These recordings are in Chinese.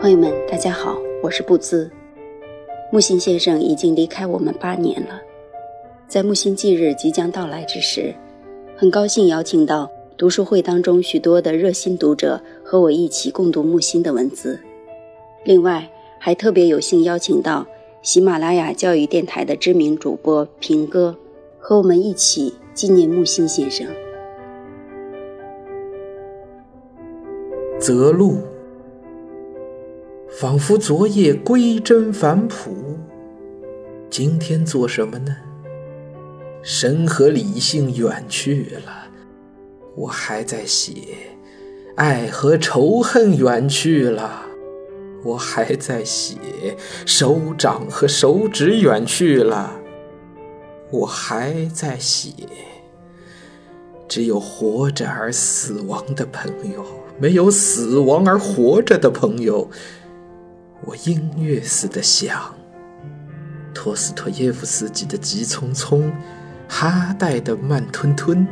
朋友们，大家好，我是布兹。木心先生已经离开我们八年了，在木心忌日即将到来之时，很高兴邀请到读书会当中许多的热心读者和我一起共读木心的文字。另外，还特别有幸邀请到喜马拉雅教育电台的知名主播平哥，和我们一起纪念木心先生。择路。仿佛昨夜归真返璞，今天做什么呢？神和理性远去了，我还在写；爱和仇恨远去了，我还在写；手掌和手指远去了，我还在写。只有活着而死亡的朋友，没有死亡而活着的朋友。我音乐似的想，托斯托耶夫斯基的急匆匆，哈代的慢吞吞，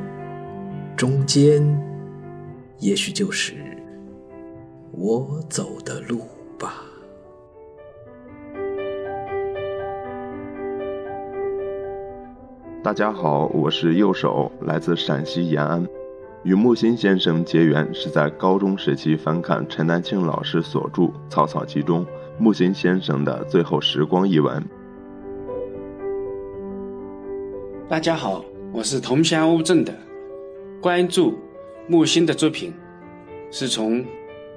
中间也许就是我走的路吧。大家好，我是右手，来自陕西延安。与木心先生结缘是在高中时期翻看陈丹青老师所著《草草集》中木心先生的最后时光一文。大家好，我是桐乡乌镇的，关注木心的作品是从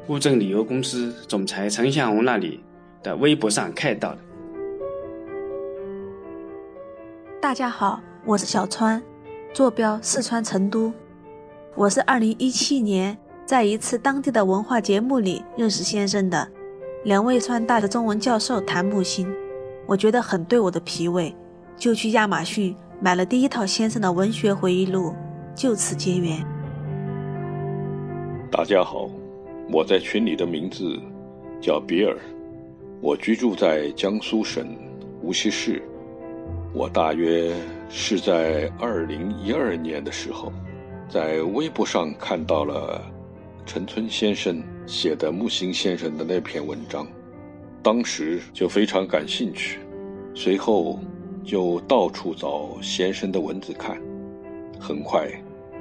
乌镇旅游公司总裁陈向红那里的微博上看到的。大家好，我是小川，坐标四川成都。我是二零一七年在一次当地的文化节目里认识先生的，两位川大的中文教授谈木心，我觉得很对我的脾胃，就去亚马逊买了第一套先生的文学回忆录，就此结缘。大家好，我在群里的名字叫比尔，我居住在江苏省无锡市，我大约是在二零一二年的时候。在微博上看到了陈村先生写的木心先生的那篇文章，当时就非常感兴趣，随后就到处找先生的文字看，很快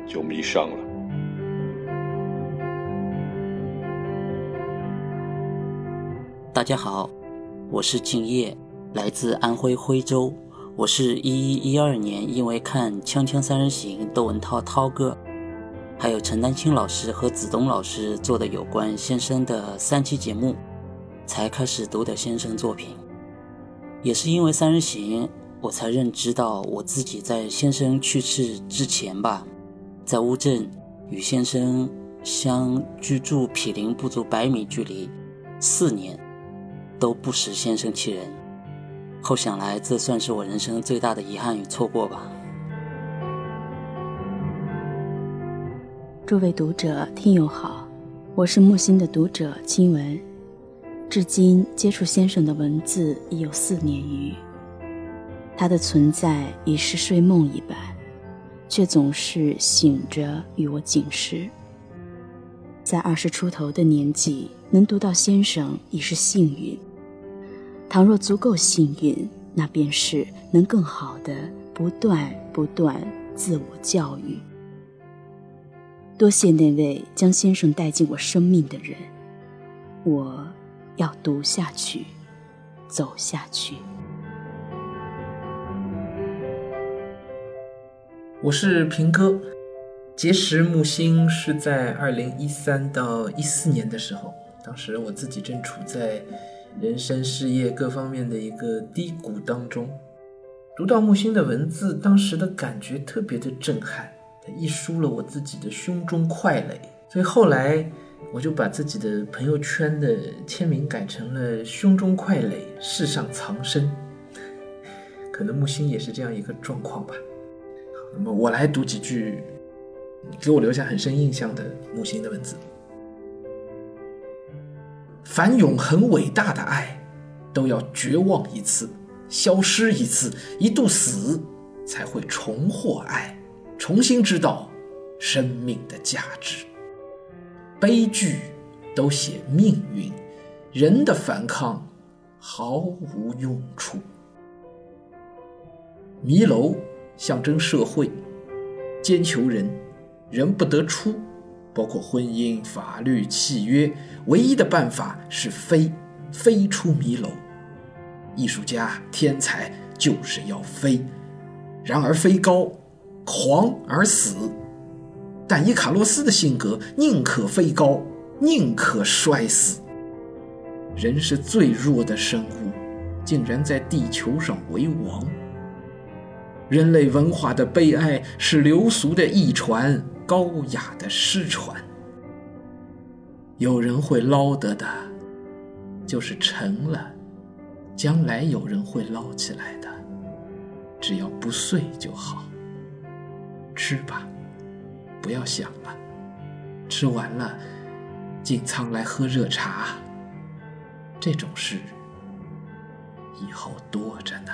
就迷上了。大家好，我是敬业，来自安徽徽州。我是一一一二年，因为看《锵锵三人行》窦文涛涛哥，还有陈丹青老师和子东老师做的有关先生的三期节目，才开始读的先生作品。也是因为《三人行》，我才认知到我自己在先生去世之前吧，在乌镇与先生相居住毗邻不足百米距离，四年都不识先生其人。后想来，这算是我人生最大的遗憾与错过吧。诸位读者、听友好，我是木心的读者金文，至今接触先生的文字已有四年余。他的存在已是睡梦一般，却总是醒着与我警示。在二十出头的年纪，能读到先生已是幸运。倘若足够幸运，那便是能更好的不断不断自我教育。多谢那位将先生带进我生命的人，我要读下去，走下去。我是平哥，结识木星是在二零一三到一四年的时候，当时我自己正处在。人生事业各方面的一个低谷当中，读到木心的文字，当时的感觉特别的震撼，他一输了我自己的胸中快垒，所以后来我就把自己的朋友圈的签名改成了“胸中快垒，世上藏身”。可能木心也是这样一个状况吧。好，那么我来读几句给我留下很深印象的木心的文字。凡永恒伟大的爱，都要绝望一次，消失一次，一度死，才会重获爱，重新知道生命的价值。悲剧都写命运，人的反抗毫无用处。迷楼象征社会，奸囚人，人不得出，包括婚姻、法律、契约，唯一的办法是飞，飞出迷楼。艺术家、天才就是要飞，然而飞高，狂而死。但伊卡洛斯的性格，宁可飞高，宁可摔死。人是最弱的生物，竟然在地球上为王。人类文化的悲哀是流俗的一传，高雅的失传。有人会捞得的，就是沉了，将来有人会捞起来的，只要不碎就好。吃吧，不要想了。吃完了，进仓来喝热茶。这种事以后多着呢。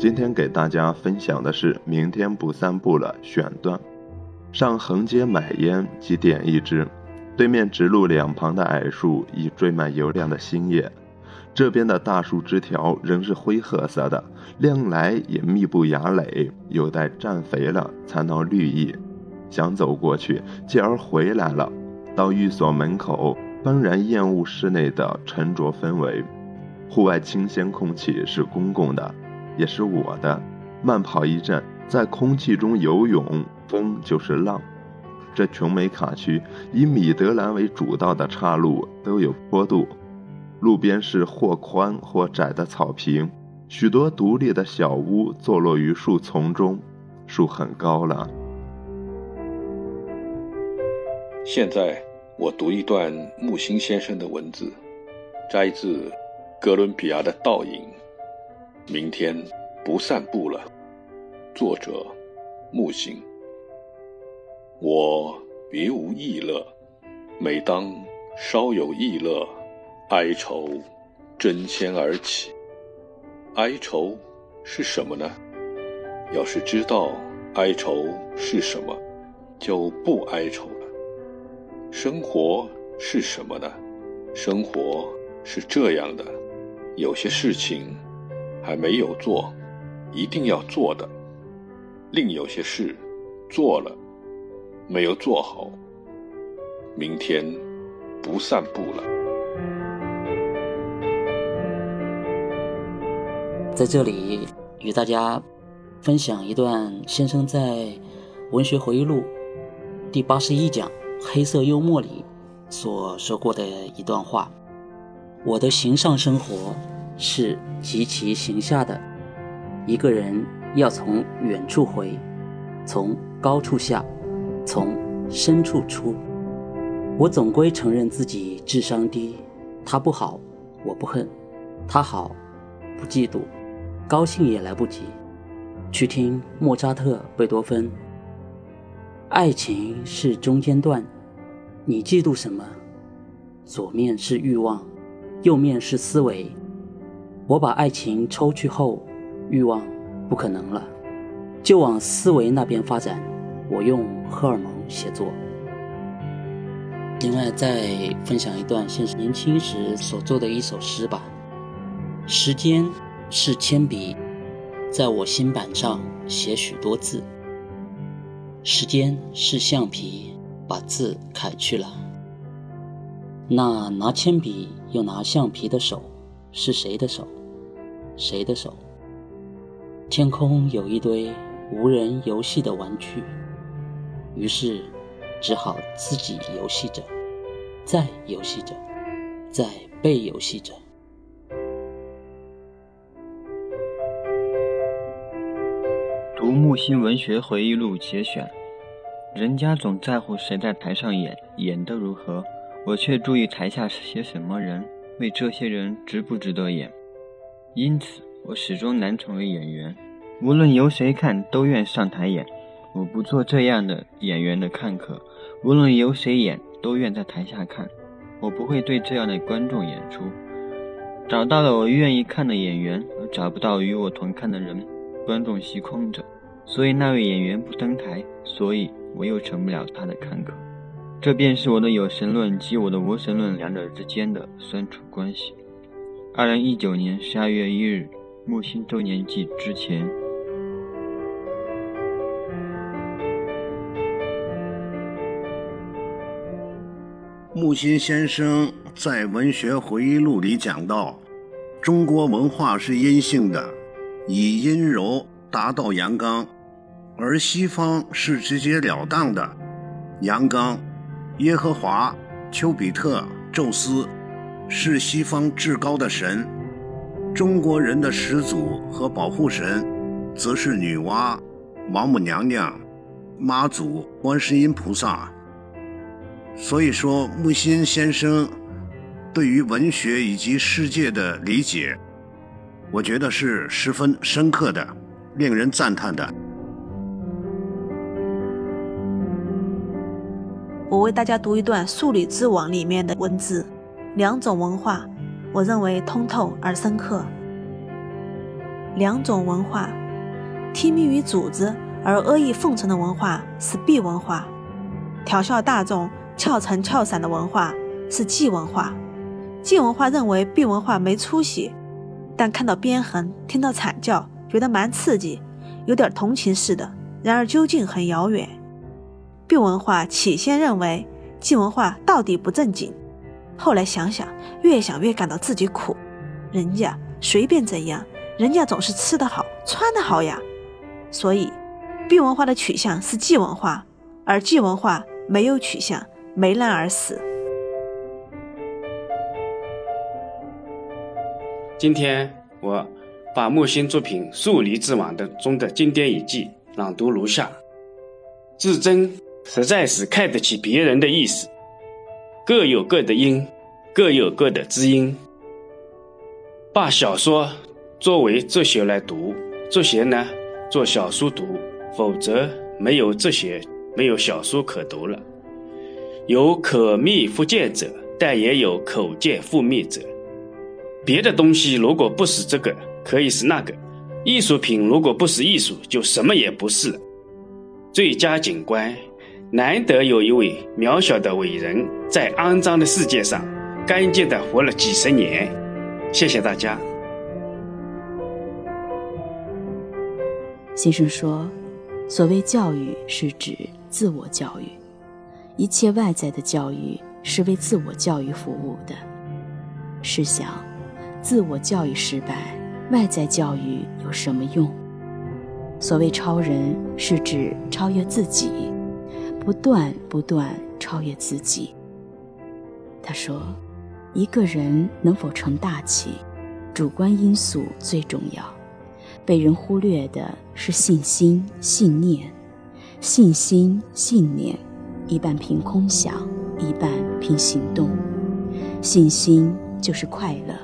今天给大家分享的是《明天不散步了》选段。上横街买烟，即点一支。对面直路两旁的矮树已缀满油亮的新叶，这边的大树枝条仍是灰褐色的，亮来也密布芽蕾，有待绽肥了才能绿意。想走过去，继而回来了。到寓所门口，幡然厌恶室内的沉着氛围。户外清鲜空气是公共的。也是我的。慢跑一阵，在空气中游泳，风就是浪。这琼美卡区以米德兰为主道的岔路都有坡度，路边是或宽或窄的草坪，许多独立的小屋坐落于树丛中，树很高了。现在我读一段木心先生的文字，摘自哥伦比亚的倒影。明天不散步了。作者：木心。我别无异乐，每当稍有异乐，哀愁争先而起。哀愁是什么呢？要是知道哀愁是什么，就不哀愁了。生活是什么呢？生活是这样的，有些事情。还没有做，一定要做的；另有些事做了，没有做好。明天不散步了。在这里与大家分享一段先生在《文学回忆录》第八十一讲《黑色幽默》里所说过的一段话：我的形上生活。是极其形下的，一个人要从远处回，从高处下，从深处出。我总归承认自己智商低，他不好，我不恨；他好，不嫉妒，高兴也来不及。去听莫扎特、贝多芬。爱情是中间段，你嫉妒什么？左面是欲望，右面是思维。我把爱情抽去后，欲望不可能了，就往思维那边发展。我用荷尔蒙写作。另外，再分享一段先生年轻时所做的一首诗吧。时间是铅笔，在我心板上写许多字。时间是橡皮，把字揩去了。那拿铅笔又拿橡皮的手，是谁的手？谁的手？天空有一堆无人游戏的玩具，于是只好自己游戏着，再游戏着，再被游戏着。读木心文学回忆录节选，人家总在乎谁在台上演，演得如何。我却注意台下是些什么人，为这些人值不值得演。因此，我始终难成为演员。无论由谁看，都愿上台演。我不做这样的演员的看客。无论由谁演，都愿在台下看。我不会对这样的观众演出。找到了我愿意看的演员，而找不到与我同看的人，观众席空着。所以那位演员不登台，所以我又成不了他的看客。这便是我的有神论及我的无神论两者之间的酸楚关系。二零一九年十二月一日，木星周年祭之前。木心先生在文学回忆录里讲到，中国文化是阴性的，以阴柔达到阳刚，而西方是直截了当的阳刚。耶和华、丘比特、宙斯是西方至高的神，中国人的始祖和保护神则是女娲、王母娘娘、妈祖、观世音菩萨。所以说，木心先生对于文学以及世界的理解，我觉得是十分深刻的，令人赞叹的。我为大家读一段《数理之王》里面的文字：两种文化，我认为通透而深刻。两种文化，听命于组织而阿谀奉承的文化是 B 文化；调笑大众、俏成俏散的文化是 G 文化。G 文化认为 B 文化没出息，但看到鞭痕、听到惨叫，觉得蛮刺激，有点同情似的。然而究竟很遥远。B 文化起先认为 G 文化到底不正经，后来想想，越想越感到自己苦。人家随便怎样，人家总是吃得好，穿得好呀。所以，B 文化的取向是季文化，而季文化没有取向，没难而死。今天我把木心作品《数理之王》的中的经典语句朗读如下：至真。实在是看得起别人的意思，各有各的因，各有各的知音。把小说作为哲学来读，哲学呢做小说读，否则没有哲学，没有小说可读了。有可密复见者，但也有口见复密者。别的东西如果不是这个，可以是那个；艺术品如果不是艺术，就什么也不是了。最佳景观。难得有一位渺小的伟人，在肮脏的世界上干净的活了几十年。谢谢大家。先生说，所谓教育是指自我教育，一切外在的教育是为自我教育服务的。试想，自我教育失败，外在教育有什么用？所谓超人，是指超越自己。不断不断超越自己。他说：“一个人能否成大器，主观因素最重要。被人忽略的是信心、信念。信心、信念，一半凭空想，一半凭行动。信心就是快乐。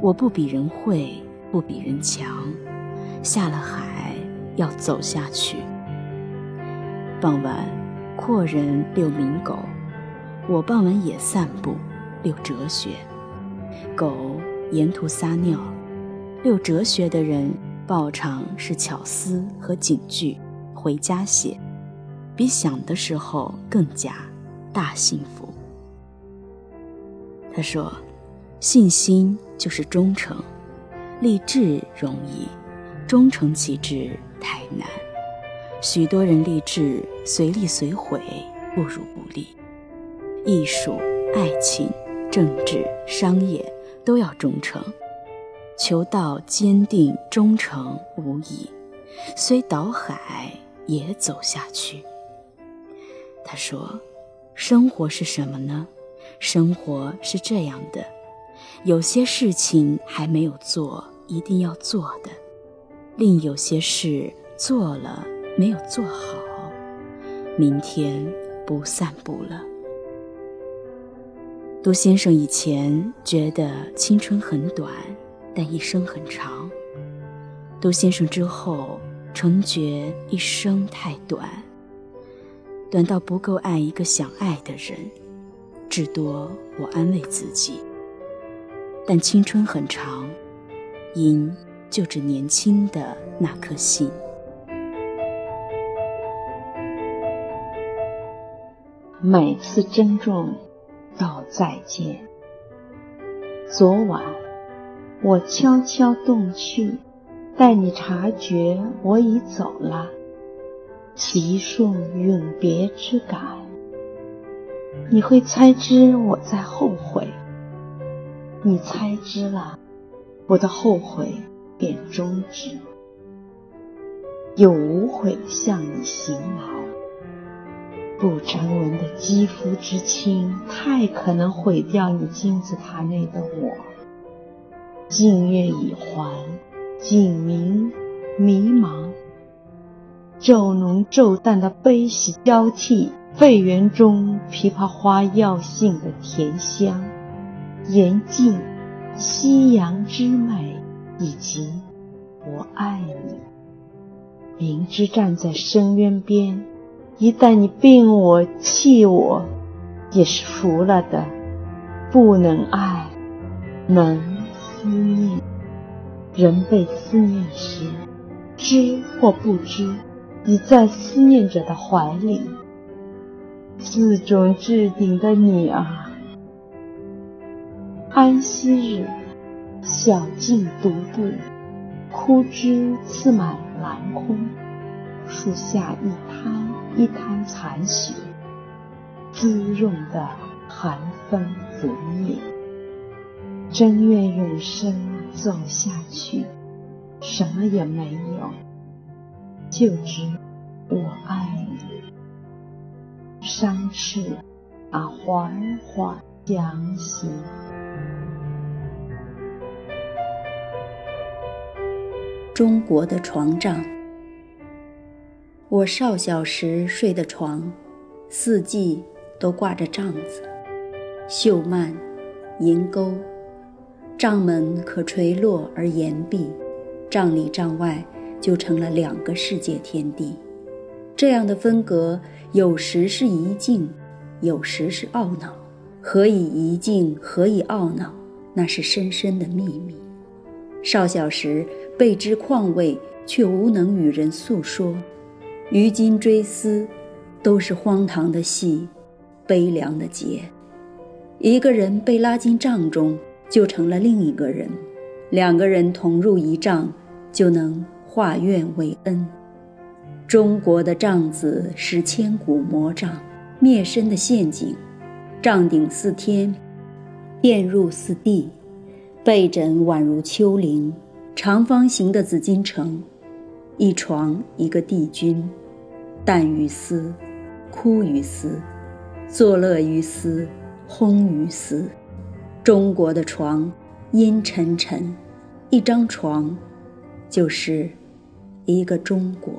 我不比人会，不比人强。下了海，要走下去。”傍晚，阔人遛名狗，我傍晚也散步，遛哲学。狗沿途撒尿，遛哲学的人，报场是巧思和警句，回家写。比想的时候更加大幸福。他说：“信心就是忠诚，立志容易，忠诚其志太难。许多人立志随利随毁，不如不立。艺术、爱情、政治、商业都要忠诚，求道坚定忠诚无疑，虽倒海也走下去。”他说：“生活是什么呢？”生活是这样的，有些事情还没有做，一定要做的；另有些事做了没有做好，明天不散步了。杜先生以前觉得青春很短，但一生很长。杜先生之后，成觉一生太短，短到不够爱一个想爱的人。至多我安慰自己，但青春很长，因就着年轻的那颗心。每次珍重，道再见。昨晚我悄悄动去，待你察觉我已走了，其顺永别之感。你会猜知我在后悔，你猜知了，我的后悔便终止。有无悔向你行来，不成文的肌肤之亲，太可能毁掉你金字塔内的我。静月已还，景明迷茫，昼浓昼淡的悲喜交替。废园中枇杷花药性的甜香，严静夕阳之美，以及我爱你。明知站在深渊边，一旦你病我气我，也是服了的。不能爱，能思念。人被思念时，知或不知，已在思念者的怀里。四种置顶的你啊，安息日，小径独步，枯枝刺满蓝空，树下一滩一滩残雪，滋润的寒风拂面。真愿永生走下去，什么也没有，就只我爱你。山势啊，缓缓降息。中国的床帐，我少小时睡的床，四季都挂着帐子，绣幔、银钩，帐门可垂落而岩壁，帐里帐外就成了两个世界天地。这样的分隔。有时是一静，有时是懊恼。何以一静？何以懊恼？那是深深的秘密。少小时备知况味，却无能与人诉说。于今追思，都是荒唐的戏，悲凉的结。一个人被拉进帐中，就成了另一个人；两个人同入一帐，就能化怨为恩。中国的帐子是千古魔障，灭身的陷阱。帐顶似天，便入似地，被枕宛如丘陵。长方形的紫禁城，一床一个帝君，淡于思，哭于斯，作乐于思，轰于斯。中国的床阴沉沉，一张床，就是一个中国。